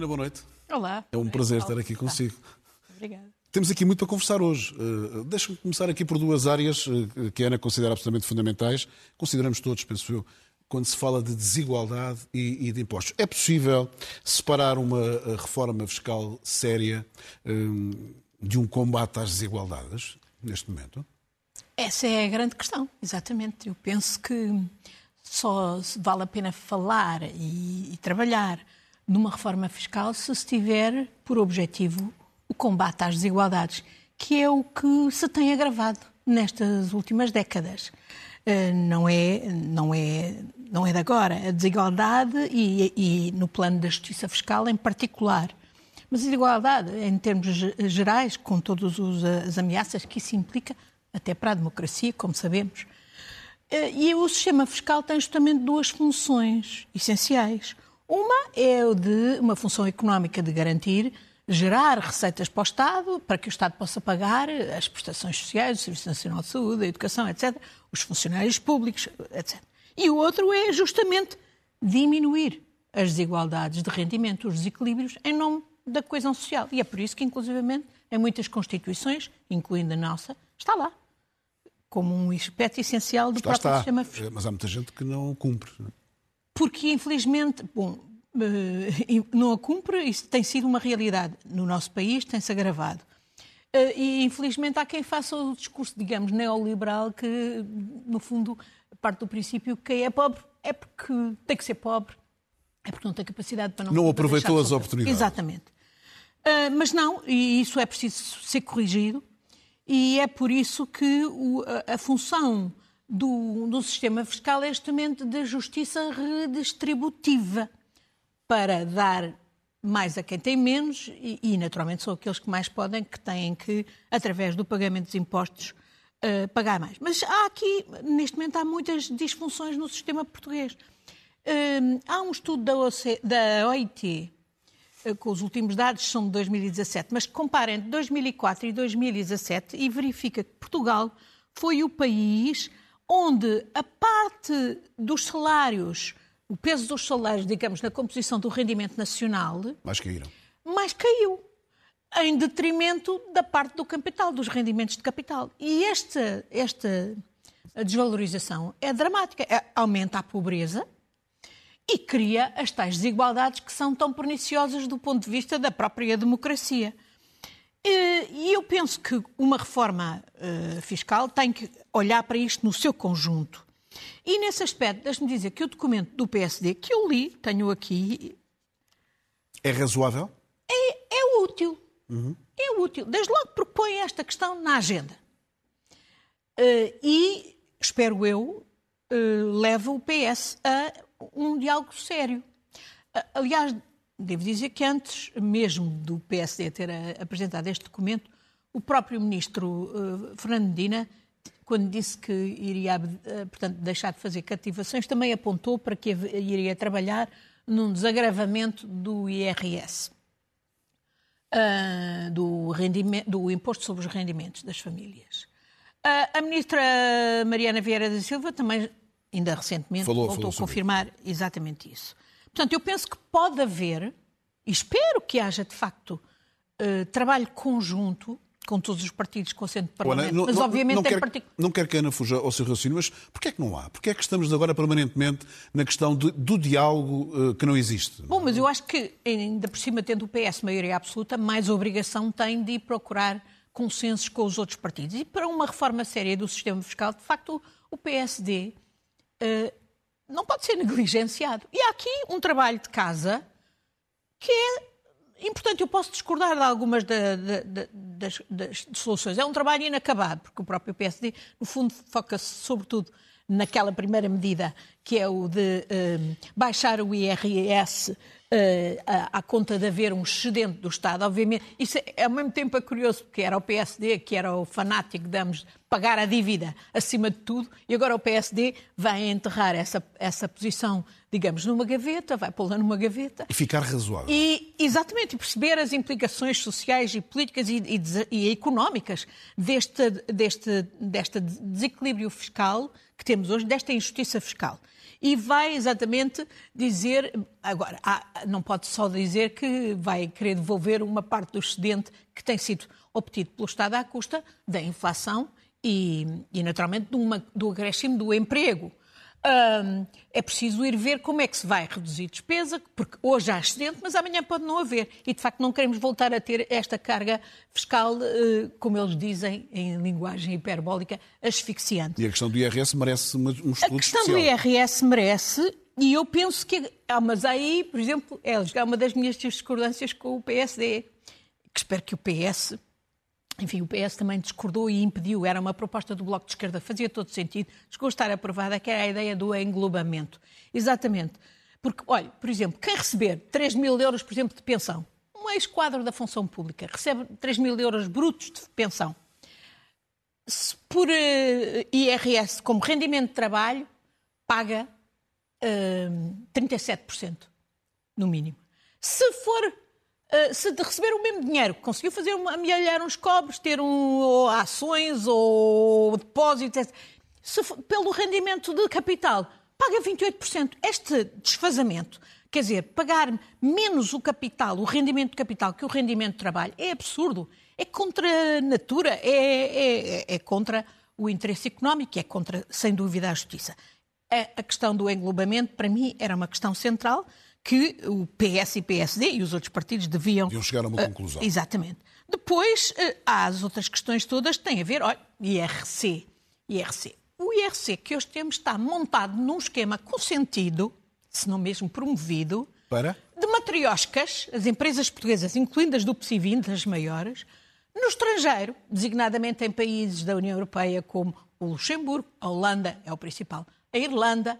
Ana, boa noite. Olá. É um prazer estar aqui consigo. Obrigada. Temos aqui muito para conversar hoje. Uh, Deixa-me começar aqui por duas áreas uh, que a Ana considera absolutamente fundamentais. Consideramos todos, penso eu, quando se fala de desigualdade e, e de impostos. É possível separar uma uh, reforma fiscal séria um, de um combate às desigualdades neste momento? Essa é a grande questão, exatamente. Eu penso que só vale a pena falar e, e trabalhar numa reforma fiscal se tiver por objetivo o combate às desigualdades, que é o que se tem agravado nestas últimas décadas. Uh, não é, não é, não é de agora. A desigualdade e, e no plano da justiça fiscal em particular. Mas a desigualdade, em termos gerais, com todas as ameaças que isso implica, até para a democracia, como sabemos. Uh, e o sistema fiscal tem justamente duas funções essenciais. Uma é o de uma função económica de garantir gerar receitas para o Estado, para que o Estado possa pagar as prestações sociais, o Serviço Nacional de Saúde, a educação, etc., os funcionários públicos, etc. E o outro é justamente diminuir as desigualdades de rendimento, os desequilíbrios, em nome da coesão social. E é por isso que, inclusivamente, em muitas constituições, incluindo a nossa, está lá, como um aspecto essencial do está, próprio está. sistema fiscal. Mas há muita gente que não cumpre. Porque, infelizmente, bom, eh, não a cumpre, isso tem sido uma realidade no nosso país, tem-se agravado. Eh, e, infelizmente, há quem faça o discurso, digamos, neoliberal, que, no fundo, parte do princípio que quem é pobre é porque tem que ser pobre, é porque não tem capacidade para não... Não aproveitou as oportunidades. Exatamente. Uh, mas não, e isso é preciso ser corrigido, e é por isso que a, função do, do sistema fiscal é justamente da justiça redistributiva para dar mais a quem tem menos e, e, naturalmente, são aqueles que mais podem, que têm que, através do pagamento dos impostos, uh, pagar mais. Mas há aqui, neste momento, há muitas disfunções no sistema português. Uh, há um estudo da, da OIT, uh, com os últimos dados são de 2017, mas compara entre 2004 e 2017 e verifica que Portugal foi o país onde a parte dos salários o peso dos salários, digamos, na composição do rendimento nacional. Mais caíram. Mais caiu. Em detrimento da parte do capital, dos rendimentos de capital. E esta, esta desvalorização é dramática. É, aumenta a pobreza e cria as tais desigualdades que são tão perniciosas do ponto de vista da própria democracia. E eu penso que uma reforma uh, fiscal tem que olhar para isto no seu conjunto. E nesse aspecto, deixe-me dizer que o documento do PSD, que eu li, tenho aqui. É razoável? É, é útil. Uhum. É útil. Desde logo propõe esta questão na agenda. Uh, e, espero eu, uh, leva o PS a um diálogo sério. Uh, aliás, devo dizer que antes mesmo do PSD ter apresentado este documento, o próprio ministro Fernando Medina quando disse que iria, portanto, deixar de fazer cativações, também apontou para que iria trabalhar num desagravamento do IRS, uh, do, do, imposto sobre os rendimentos das famílias. Uh, a ministra Mariana Vieira da Silva também, ainda recentemente, falou, voltou falou a confirmar isso. exatamente isso. Portanto, eu penso que pode haver, e espero que haja, de facto, uh, trabalho conjunto com todos os partidos com assento de Parlamento. não, mas, não, obviamente, não, tem quer, partic... não quer que a Ana fuja ao seu raciocínio, mas porquê é que não há? Porquê é que estamos agora permanentemente na questão de, do diálogo uh, que não existe? Bom, mas eu acho que, ainda por cima, tendo o PS maioria absoluta, mais obrigação tem de ir procurar consensos com os outros partidos. E para uma reforma séria do sistema fiscal, de facto, o PSD uh, não pode ser negligenciado. E há aqui um trabalho de casa que é importante. Eu posso discordar de algumas da, da, da, das, das, soluções. É um trabalho inacabado, porque o próprio PSD, no fundo, foca-se sobretudo naquela primeira medida, que é o de uh, baixar o IRS à, à, conta de haver um excedente do Estado. Obviamente, isso é, ao mesmo tempo é curioso, porque era o PSD que era o fanático, digamos, pagar a dívida acima de tudo, e agora o PSD vai enterrar essa, essa posição, digamos, numa gaveta, vai pô-la numa gaveta. E ficar razoável. E, exatamente, e perceber as implicações sociais e políticas e, e, e económicas deste, deste, deste desequilíbrio fiscal que temos hoje, desta injustiça fiscal. e vai exatamente dizer. Agora, não pode só dizer que vai querer devolver uma parte do excedente que tem sido obtido pelo Estado à custa da inflação e, e naturalmente, do, uma, do acréscimo do emprego. É preciso ir ver como é que se vai reduzir despesa, porque hoje há excedente, mas amanhã pode não haver. E, de facto, não queremos voltar a ter esta carga fiscal, uh, como eles dizem em linguagem hiperbólica, asfixiante. E a questão do IRS merece um estudo A questão especial. do IRS merece, e eu penso que... Ah, mas aí, por exemplo, é uma das minhas discordâncias com o PSD, que espero que o PS enfim, o PS também discordou e impediu. Era uma proposta do Bloco de Esquerda, fazia todo sentido. Chegou a estar aprovada, que era a ideia do englobamento. Exatamente. Porque, olha, por exemplo, quem receber 3 mil euros, por exemplo, de pensão, um ex-quadro da função pública, recebe 3 mil euros brutos de pensão, se por uh, eh, IRS como rendimento de trabalho, paga uh, eh, 37%, no mínimo. Se for Uh, se de receber o mesmo dinheiro, conseguiu fazer uma, amealhar uns cobres, ter um, ou ações ou depósitos, se, pelo rendimento de capital, paga 28%. Este desfazamento, quer dizer, pagar menos o capital, o rendimento de capital que o rendimento de trabalho, é absurdo. É contra a natura, é, é, é contra o interesse económico, é contra, sem dúvida, a justiça. A, a questão do englobamento, para mim, era uma questão central que o PS e PSD e os outros partidos deviam. Deviam chegar a uma conclusão. Uh, exatamente. Depois uh, há as outras questões todas que têm a ver, olha, IRC. IRC. O IRC que hoje temos está montado num esquema consentido, se não mesmo promovido, para? de matrioscas, as empresas portuguesas, incluindo as do PSI das maiores, no estrangeiro, designadamente em países da União Europeia como o Luxemburgo, a Holanda é o principal, a Irlanda,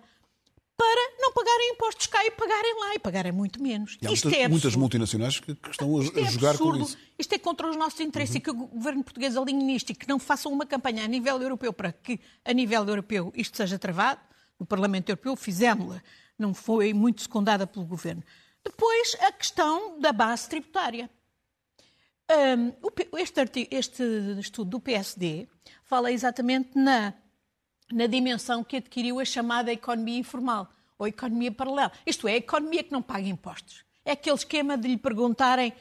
para não pagarem impostos cá e pagarem lá e pagarem muito menos. E há Isto muitas, é muitas multinacionais que, que estão a, é jogar absurdo. com isso. Isto é contra os nossos interesses uhum. e que o governo português alinhe nisto e que não façam uma campanha a nível europeu para que, a nível europeu, isto seja travado. No Parlamento Europeu fizemos-la, não foi muito secundada pelo governo. Depois, a questão da base tributária. Um, este, artigo, este estudo do PSD fala exatamente na na dimensão que adquiriu a chamada economia informal ou economia paralela. Isto é, a economia que não paga impostos. É aquele esquema de lhe perguntarem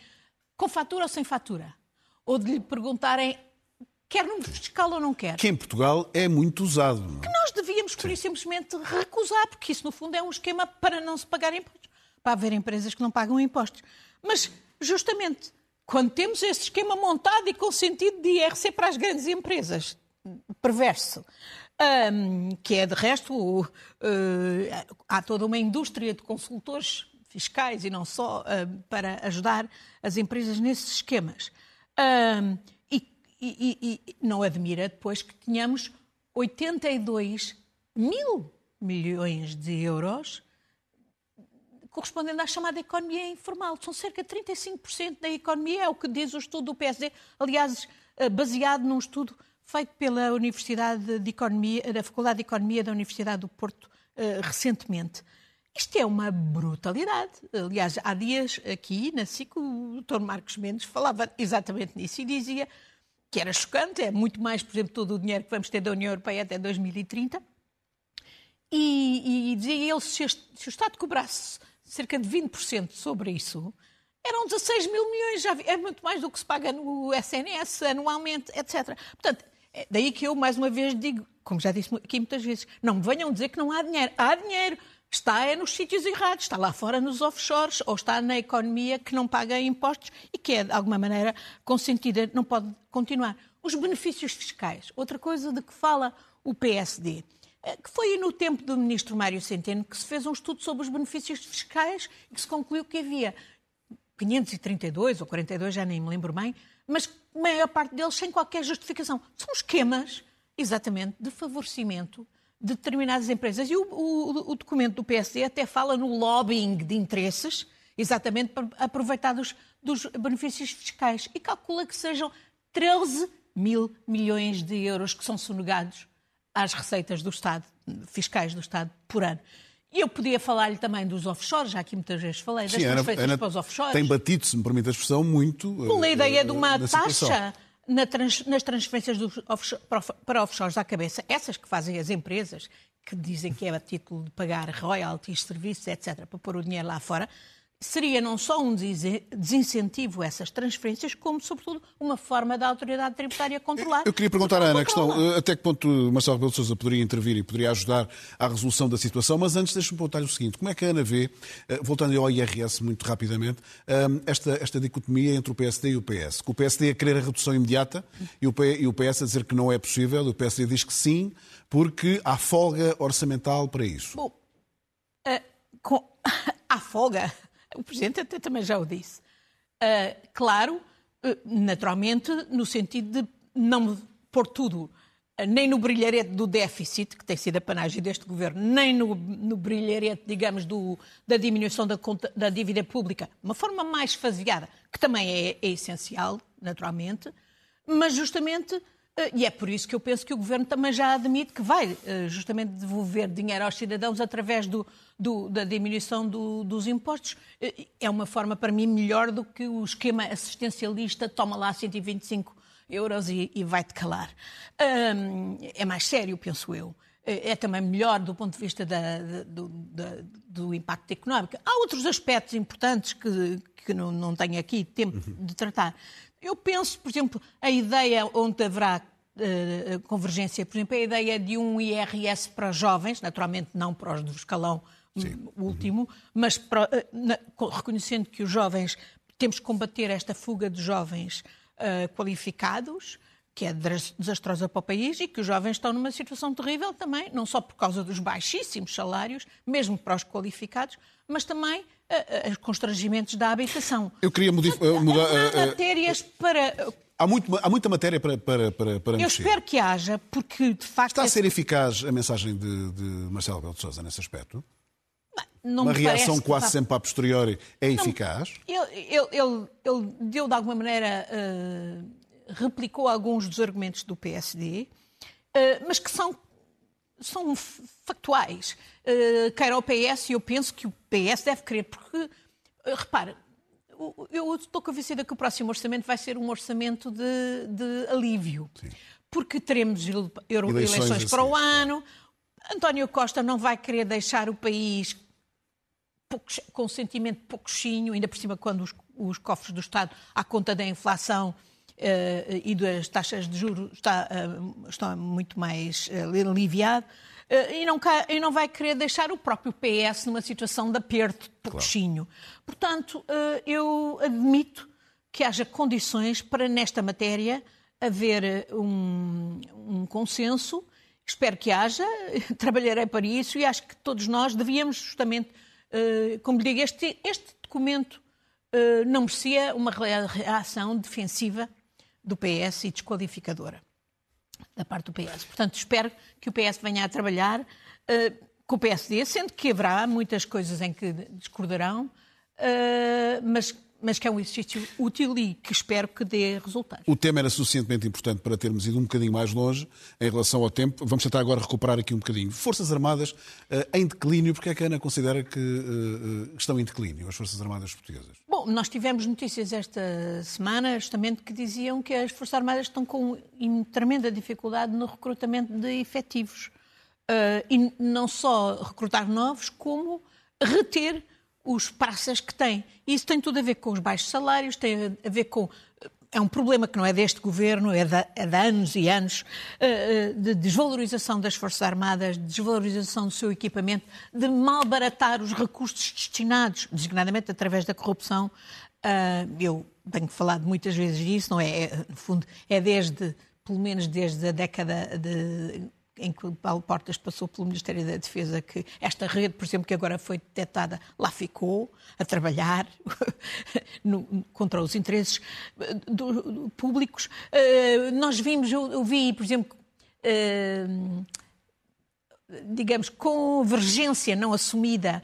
com fatura ou sem fatura. Ou de lhe perguntarem quer número fiscal ou não quer. Que em Portugal é muito usado. Não? É? Que nós devíamos, por isso, simplesmente recusar, porque isso, no fundo, é um esquema para não se pagar impostos. Para haver empresas que não pagam impostos. Mas, justamente, quando temos esse esquema montado e com sentido de IRC para as grandes empresas, perverso, um, que é, de resto, uh, há toda uma indústria de consultores fiscais e não só, uh, para ajudar as empresas nesses esquemas. Um, e, e, e, não admira depois que tenhamos 82 mil milhões de euros correspondendo à chamada economia informal. São cerca de 35% da economia, é o que diz o estudo do PSD, aliás, ah, baseado num estudo feito pela Universidade de Economia, da Faculdade de Economia da Universidade do Porto uh, recentemente. Isto é uma brutalidade. Aliás, há dias aqui na SIC o Dr. Marcos Mendes falava exatamente nisso e dizia que era chocante, é muito mais, por exemplo, todo o dinheiro que vamos ter da União Europeia até 2030. E, e dizia ele, se, este, se o Estado cobrasse cerca de 20% sobre isso, eram 16 mil milhões, já vi, é muito mais do que se paga no SNS anualmente, etc. Portanto, é daí que eu, mais uma vez, digo, como já disse aqui muitas vezes, não me venham dizer que não há dinheiro. Há dinheiro. Está é nos sítios errados, está lá fora nos offshores, ou está na economia que não paga impostos e que é, de alguma maneira, consentida, não pode continuar. Os benefícios fiscais, outra coisa de que fala o PSD, eh, que foi no tempo do ministro Mário Centeno que se fez um estudo sobre os benefícios fiscais e que se concluiu que havia 532 ou 42, já nem me lembro bem, mas a maior parte deles sem qualquer justificação. São esquemas, exatamente, de favorecimento de determinadas empresas. E o, o, o documento do PSD até fala no lobbying de interesses, exatamente para aproveitar dos, dos benefícios fiscais. E calcula que sejam 13 mil milhões de euros que são sonegados às receitas do Estado, fiscais do Estado, por ano. Eu podia falar-lhe também dos offshores, já aqui muitas vezes falei, das Sim, transferências Ana, para os offshores. Tem batido, se me permite a expressão, muito. Pela uh, ideia de uma taxa na trans, nas transferências offshore, para offshores à cabeça, essas que fazem as empresas, que dizem que é a título de pagar royalties, serviços, etc., para pôr o dinheiro lá fora, seria não só um desincentivo a essas transferências, como, sobretudo, uma forma da autoridade tributária controlar. Eu queria perguntar à Ana a questão, eh, até que ponto Marcelo Rebelo Sousa poderia intervir e poderia ajudar à resolução da situação, mas antes deixe-me perguntar-lhe o seguinte, como é que a Ana vê, eh, voltando ao IRS muito rapidamente, eh, esta, esta dicotomia entre o PSD e o PS? Que o PSD a querer a redução imediata e o PS a dizer que não é possível, o PSD diz que sim, porque há folga orçamental para isso. Bom, uh, com... há folga o Presidente até também já o disse. Uh, claro, uh, naturalmente, no sentido de não pôr tudo uh, nem no brilharete do déficit, que tem sido a panagem deste governo, nem no, no brilharete, digamos, do, da diminuição da, conta, da dívida pública, uma forma mais faseada, que também é, é essencial, naturalmente, mas justamente e é por isso que eu penso que o Governo também já admite que vai justamente devolver dinheiro aos cidadãos através do, do, da diminuição do, dos impostos. Eh, é uma forma, para mim, melhor do que o esquema assistencialista toma lá 125 euros e, e vai-te calar. é mais sério, penso eu. É também melhor do ponto de vista da, do, da, do, impacto económico. Há outros aspectos importantes que, que não, não tenho aqui tempo de tratar. Eu penso, por exemplo, a ideia onde haverá uh, convergência, por exemplo, a ideia de um IRS para jovens, naturalmente não para os do escalão Sim. último, uhum. mas para, uh, na, reconhecendo que os jovens, temos que combater esta fuga de jovens uh, qualificados, que é desastrosa para o país e que os jovens estão numa situação terrível também, não só por causa dos baixíssimos salários, mesmo para os qualificados, mas também uh, os constrangimentos da habitação. Eu queria mudar. Há matérias para. Há, muito, há muita matéria para, para, para, para Eu mexer. espero que haja, porque de facto. Está a ser eficaz a mensagem de, de Marcelo Belo de Souza nesse aspecto? Não Uma reação quase que... sempre a posteriori é não, eficaz? Ele, ele, ele, deu de alguma maneira. Uh replicou alguns dos argumentos do PSD, eh, mas que são, são factuais. Eh, quer ao PS, e eu penso que o PS deve querer, porque, repara, eu estou convencida que o próximo orçamento vai ser um orçamento de, de alívio. Sim. Porque teremos eleições, eleições para o ano. António Costa não vai querer deixar o país com um sentimento pouquinho, ainda por cima quando os, os cofres do Estado, à conta da inflação, uh, e das taxas de juros está, uh, está muito mais uh, aliviado. E não, e não, vai querer deixar o próprio PS numa situação de aperto, pouquinho. Claro. Portanto, eu admito que haja condições para, nesta matéria, haver um, um consenso. Espero que haja, trabalharei para isso e acho que todos nós devíamos justamente, como digo, este, este documento não merecia uma reação defensiva do PS e desqualificadora da parte do PS. Portanto, espero que o PS venha a trabalhar uh, com o PSD, sendo que haverá muitas coisas em que discordarão, mas mas que é um exercício útil e que espero que dê resultados. O tema era suficientemente importante para termos ido um bocadinho mais longe em relação ao tempo. Vamos tentar agora recuperar aqui um bocadinho. Forças Armadas uh, em declínio, porque é que a Ana considera que uh, estão em declínio as Forças Armadas portuguesas? Bom, nós tivemos notícias esta semana justamente que diziam que as Forças Armadas estão com tremenda dificuldade no recrutamento de efetivos. E não só recrutar novos, como reter os praças que têm. Isso tem tudo a ver com os baixos salários, tem a ver com. É um problema que não é deste governo, é de, é de anos e anos, eh, eh, de desvalorização das Forças Armadas, de desvalorização do seu equipamento, de malbaratar os recursos destinados, designadamente através da corrupção. Eh, eu tenho falado muitas vezes disso, não é? é no fundo, é desde, pelo menos desde a década de em que Paulo Portas passou pelo Ministério da Defesa, que esta rede, por exemplo, que agora foi detectada, lá ficou a trabalhar no, contra os interesses eh, do, do, públicos. Uh, nós vimos, eu, eu, vi, por exemplo, uh, digamos, convergência não assumida,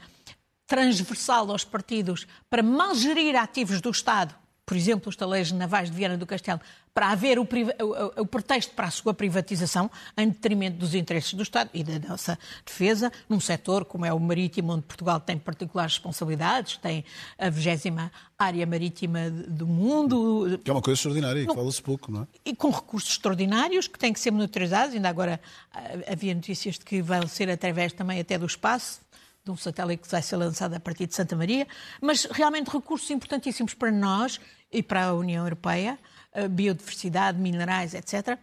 transversal aos partidos, para mal gerir ativos do Estado por exemplo, os taleiros navais de Viana do Castelo, para haver o, o, o, pretexto para a sua privatização, em detrimento dos interesses do Estado e da nossa defesa, num setor como é o marítimo, onde Portugal tem particulares responsabilidades, tem a 20 área marítima do mundo. Que é uma coisa extraordinária e que fala-se pouco, não é? E com recursos extraordinários que têm que ser monitorizados. Ainda agora ah, havia notícias de que vão ser através também até do espaço de um satélite que vai ser lançado a partir de Santa Maria, mas realmente recursos importantíssimos para nós e para a União Europeia, biodiversidade, minerais, etc.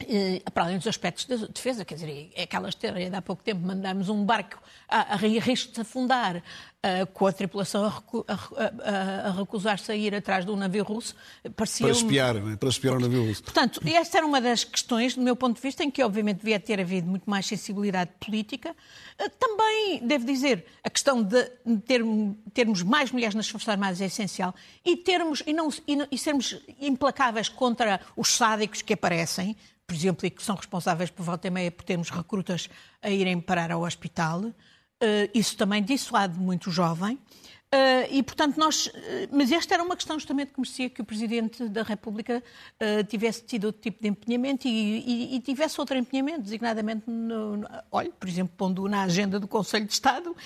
E, para além dos aspectos de defesa, quer dizer, é aquela história de há pouco tempo mandámos um barco a, a risco de afundar uh, com a tripulação a, recu a, a, a recusar-se a ir atrás de um navio russo. Parecia para espiar, um... para espiar o navio russo. Portanto, esta era uma das questões, do meu ponto de vista, em que obviamente devia ter havido muito mais sensibilidade política. Uh, também, devo dizer, a questão de ter, termos mais mulheres nas Forças Armadas é essencial e, termos, e, não, e, e sermos implacáveis contra os sádicos que aparecem, por exemplo, e que são responsáveis por volta e meia por termos recrutas a irem parar ao hospital. Uh, isso também dissuade muito jovem. Uh, e, portanto, nós. Uh, mas esta era uma questão justamente que merecia que o Presidente da República uh, tivesse tido outro tipo de empenhamento e, e, e tivesse outro empenhamento, designadamente, no, no, olha, por exemplo, pondo na agenda do Conselho de Estado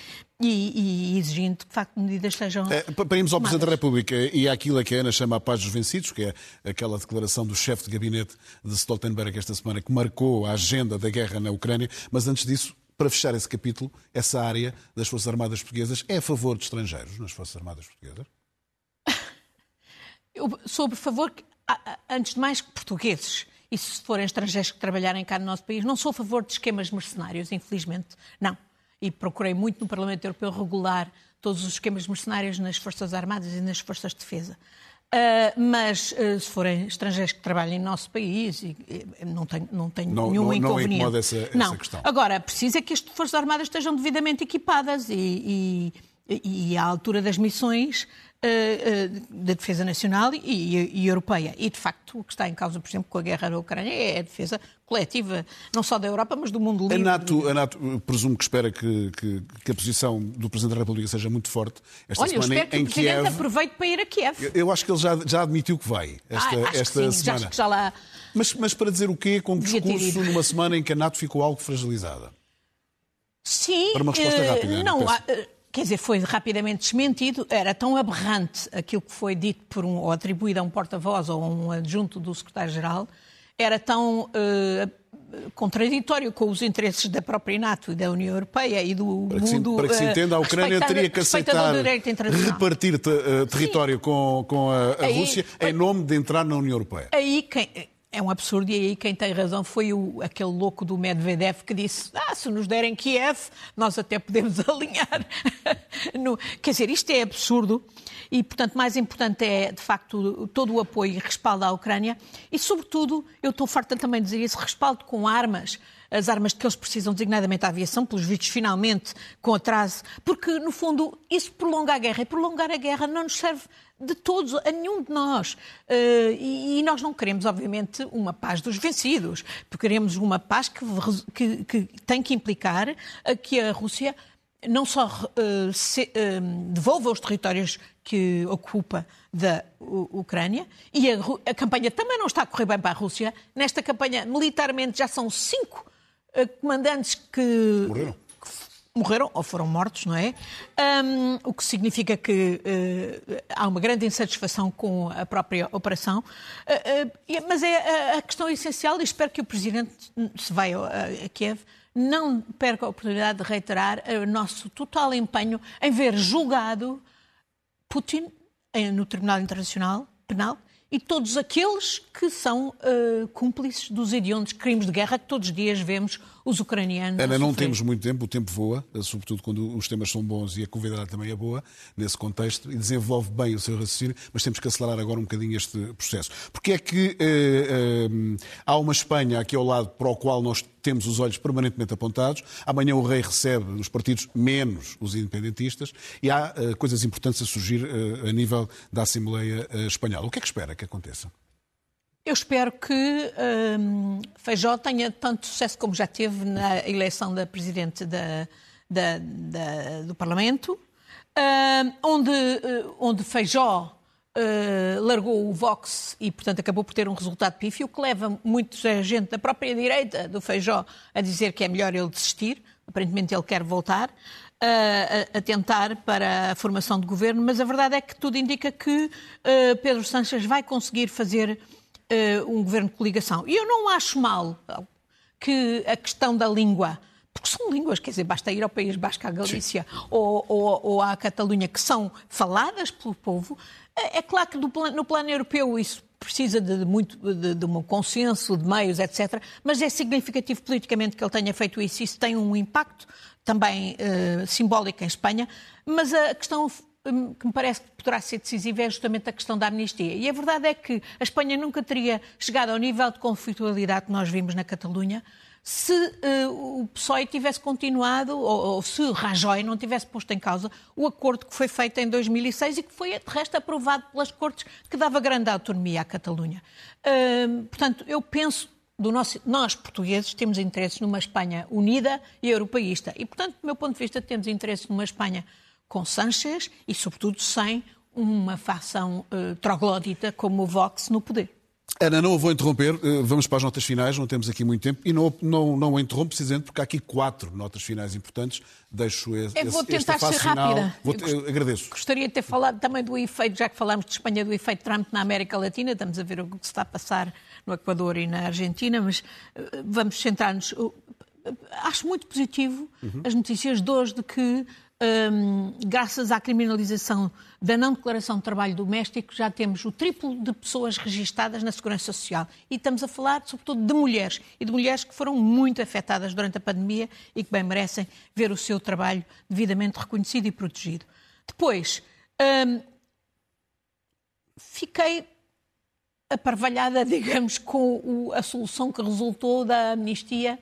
e, e exigindo que, de facto, medidas sejam. É, para irmos ao Presidente da República e àquilo que a Ana chama a paz dos vencidos, que é aquela declaração do chefe de gabinete de Stoltenberg esta semana, que marcou a agenda da guerra na Ucrânia, mas antes disso, para fechar esse capítulo, essa área das Forças Armadas Portuguesas é a favor de estrangeiros nas Forças Armadas Portuguesas? Eu a favor, antes de mais, portugueses. E se forem estrangeiros que trabalharem cá no nosso país, não sou a favor de esquemas mercenários, infelizmente. Não. E procurei muito no Parlamento Europeu regular todos os esquemas mercenários nas Forças Armadas e nas Forças de Defesa. Uh, mas uh, se forem estrangeiros que trabalhem no nosso país, e, e, não tenho, não tenho não, nenhum não, inconveniente. Não incomoda essa, essa não. questão. Agora, precisa é que as Forças Armadas estejam devidamente equipadas e, e, e à altura das missões uh, da defesa nacional e, e, europeia. E, de facto, o que está em causa, por exemplo, com a guerra na Ucrânia é a defesa coletiva, não só da Europa, mas do mundo livre. A NATO, a NATO presumo que espera que, que, que, a posição do Presidente da República seja muito forte esta Olha, semana eu espero que o Presidente Kiev. aproveite para ir a Kiev. Eu, eu acho que ele já, já admitiu que vai esta, ah, esta sim, semana. Já, já lá... mas, mas para dizer o quê com um discurso numa semana em que a NATO ficou algo fragilizada? Sim. Para uma resposta uh, rápida. Não, uh, quer dizer, foi rapidamente desmentido. Era tão aberrante aquilo que foi dito por um, ou atribuído a um porta-voz ou a um adjunto do secretário-geral, era tão uh, contraditório com os interesses da própria NATO e da União Europeia e do para mundo. Se, para que se entenda, a Ucrânia teria que aceitar repartir uh, território com, com a, a aí, Rússia em nome de entrar na União Europeia. Aí quem é um absurdo, e aí quem tem razão foi o, aquele louco do Medvedev que disse: ah, se nos derem Kiev, nós até podemos alinhar. no... Quer dizer, isto é absurdo e, portanto, mais importante é, de facto, todo o apoio e respaldo à Ucrânia e, sobretudo, eu estou farta também de dizer esse respaldo com armas as armas que eles precisam, designadamente a aviação, pelos vistos, finalmente, com atraso, porque, no fundo, isso prolonga a guerra. E prolongar a guerra não nos serve de todos, a nenhum de nós. Uh, e, nós não queremos, obviamente, uma paz dos vencidos, porque queremos uma paz que, que, que tem que implicar que a Rússia não só uh, se, uh, devolva os territórios que ocupa da Ucrânia, e a, a, campanha também não está a correr bem para a Rússia. Nesta campanha, militarmente, já são cinco uh, comandantes que. Morreram morreram ou foram mortos, não é? Um, o que significa que uh, há uma grande insatisfação com a própria operação. Uh, uh, mas é a, questão essencial, e espero que o Presidente, se a, a Kiev, não perca a oportunidade de reiterar o nosso total empenho em ver julgado Putin no Tribunal Internacional Penal e todos aqueles que são uh, cúmplices dos hediondos crimes de guerra que todos os dias vemos os ucranianos. Ana, não temos muito tempo, o tempo voa, sobretudo quando os temas são bons e a convidada também é boa nesse contexto e desenvolve bem o seu raciocínio, mas temos que acelerar agora um bocadinho este processo. Porque é que uh, uh, há uma Espanha aqui ao lado para o qual nós temos os olhos permanentemente apontados. Amanhã o rei recebe os partidos menos os independentistas e há uh, coisas importantes a surgir uh, a nível da Assembleia uh, Espanhola. O que é que espera que aconteça? Eu espero que um, Feijó tenha tanto sucesso como já teve na eleição da Presidente da, da, da, do Parlamento, uh, onde, uh, onde Feijó uh, largou o Vox e, portanto, acabou por ter um resultado pífio, que leva muita gente da própria direita do Feijó a dizer que é melhor ele desistir. Aparentemente ele quer voltar. Uh, a, a, tentar para a formação de governo, mas a verdade é que tudo indica que uh, Pedro Sanches vai conseguir fazer uh, um governo de coligação. E eu não acho mal que a questão da língua porque são línguas, quer dizer, basta ir ao País Basco, à Galícia ou, ou, ou, à Catalunha, que são faladas pelo povo. É, é claro que no plano europeu isso precisa de, muito de, de, um consenso, de meios, etc. Mas é significativo politicamente que ele tenha feito isso. Isso tem um impacto também uh, simbólico em Espanha. Mas a questão que me parece que poderá ser decisiva é justamente a questão da amnistia. E a verdade é que a Espanha nunca teria chegado ao nível de conflitualidade que nós vimos na Catalunha se uh, o PSOE tivesse continuado, ou, ou, se Rajoy não tivesse posto em causa o acordo que foi feito em 2006 e que foi, de resto, aprovado pelas Cortes, que dava grande autonomia à Catalunha. Uh, portanto, eu penso, nosso, nós, portugueses, temos interesses numa Espanha unida e europeísta. E, portanto, do meu ponto de vista, temos interesse numa Espanha com Sánchez e, sobretudo, sem uma facção uh, troglodita como o Vox no poder. Ana, não a vou interromper, eh, vamos para as notas finais, não temos aqui muito tempo, e não, não, não a interrompo precisamente porque há aqui quatro notas finais importantes. Deixo esse, Eu vou tentar ser rápida. Vou, eu agradeço. Gostaria de ter falado também do efeito, já que falámos de Espanha, do efeito Trump na América Latina, estamos a ver o que se está a passar no Equador e na Argentina, mas eh, vamos centrar-nos. Acho muito positivo uhum. as notícias de hoje de que um, graças à criminalização da não declaração de trabalho doméstico, já temos o triplo de pessoas registadas na Segurança Social. E estamos a falar, sobretudo, de mulheres. E de mulheres que foram muito afetadas durante a pandemia e que bem merecem ver o seu trabalho devidamente reconhecido e protegido. Depois, um, fiquei aparvalhada, digamos, com o, a solução que resultou da amnistia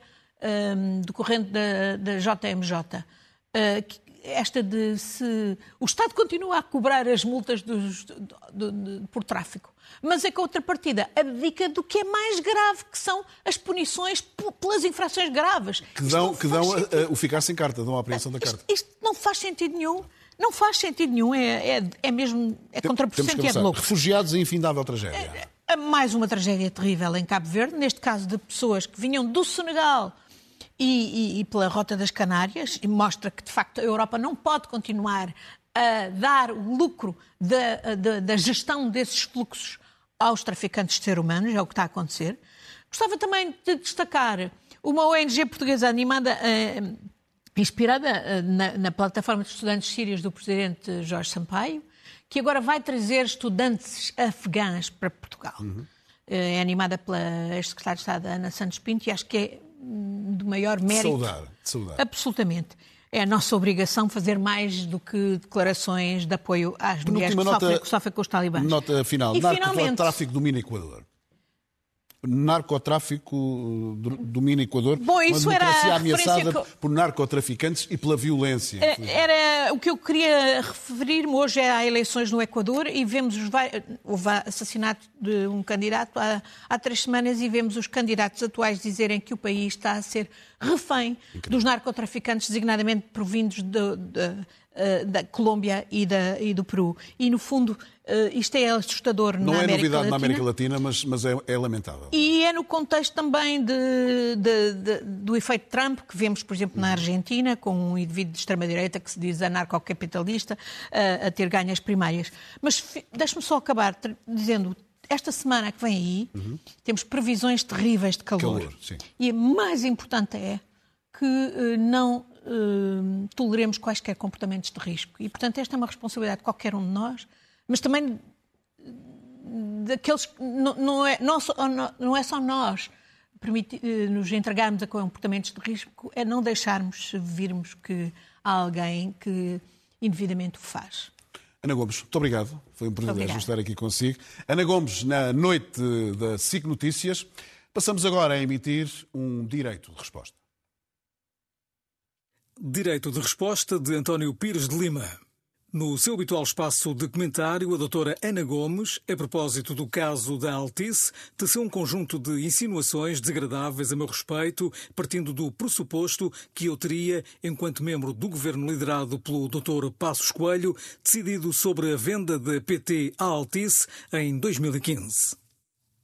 um, decorrente da, da JMJ. Uh, que, esta de se. O Estado continua a cobrar as multas dos, do, do, por tráfico, mas é que a outra partida abdica do que é mais grave, que são as punições pelas infrações graves. Que dão, que dão a, a, o ficar sem carta, dão a apreensão da carta. Isto, isto, não faz sentido nenhum. Não faz sentido nenhum. É, é, é mesmo. É contraproducente e é de louco. Refugiados em infindável tragédia. É, é, mais uma tragédia terrível em Cabo Verde, neste caso de pessoas que vinham do Senegal e, e, e pela Rota das Canárias, e mostra que, de facto, a Europa não pode continuar a dar o lucro da, da, da gestão desses fluxos aos traficantes de seres humanos, é o que está a acontecer. Gostava também de destacar uma ONG portuguesa animada, eh, inspirada eh, na, na, plataforma de estudantes sírios do presidente Jorge Sampaio, que agora vai trazer estudantes afegãs para Portugal. Uhum. É animada pela ex-secretária de Estado Ana Santos Pinto e acho que é de maior mérito. Saudar, saudar. Absolutamente. É a nossa obrigação fazer mais do que declarações de apoio às mulheres que, nota, sofrem, que sofrem com os talibãs. Nota final. E, finalmente, tráfico domina Equador narcotráfico domina Equador. Bom, isso uma democracia era ameaçada que... por narcotraficantes e pela violência. Era o que eu queria referir-me hoje é há eleições no Equador e vemos os houve assassinato de um candidato há, há três semanas e vemos os candidatos atuais dizerem que o país está a ser refém Incrível. dos narcotraficantes, designadamente provindos de, de, eh, da Colômbia e, da, e, do Peru. E, no fundo, eh, isto é assustador Não na é América novidade Latina. na América Latina, mas, mas é, é, lamentável. E é no contexto também de, de, de, do efeito Trump, que vemos, por exemplo, na Argentina, com um indivíduo de extrema-direita que se diz anarcocapitalista a, eh, a ter ganhas primárias. Mas deixe-me só acabar dizendo esta semana que vem aí, uhum. temos previsões terríveis de calor. calor e a mais importante é que uh, não uh, toleremos quaisquer comportamentos de risco. E, portanto, esta é uma responsabilidade de qualquer um de nós, mas também daqueles que não, não, é, não, não é só nós permitir, nos entregarmos a comportamentos de risco, é não deixarmos virmos que há alguém que indevidamente o faz. Ana Gomes, muito obrigado. Foi um privilégio estar aqui consigo. Ana Gomes, na noite da SIC Notícias, passamos agora a emitir um direito de resposta. Direito de resposta de António Pires de Lima. No seu habitual espaço de comentário, a doutora Ana Gomes, a propósito do caso da Altice, teceu um conjunto de insinuações desagradáveis a meu respeito, partindo do pressuposto que eu teria, enquanto membro do governo liderado pelo doutor Passos Coelho, decidido sobre a venda da PT à Altice em 2015.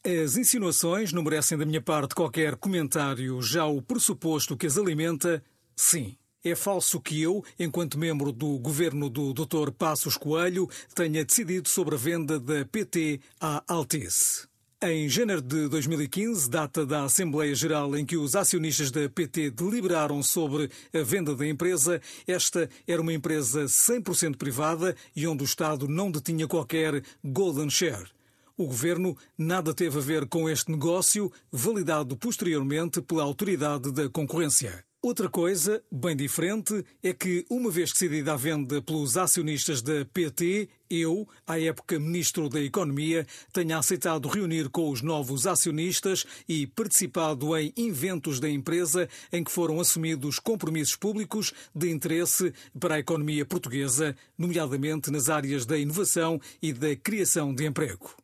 As insinuações não merecem da minha parte qualquer comentário, já o pressuposto que as alimenta, sim. É falso que eu, enquanto membro do governo do Dr. Passos Coelho, tenha decidido sobre a venda da PT à Altice. Em janeiro de 2015, data da Assembleia Geral em que os acionistas da PT deliberaram sobre a venda da empresa, esta era uma empresa 100% privada e onde o Estado não detinha qualquer golden share. O governo nada teve a ver com este negócio, validado posteriormente pela Autoridade da Concorrência. Outra coisa, bem diferente, é que, uma vez decidida a venda pelos acionistas da PT, eu, à época Ministro da Economia, tenha aceitado reunir com os novos acionistas e participado em inventos da empresa em que foram assumidos compromissos públicos de interesse para a economia portuguesa, nomeadamente nas áreas da inovação e da criação de emprego.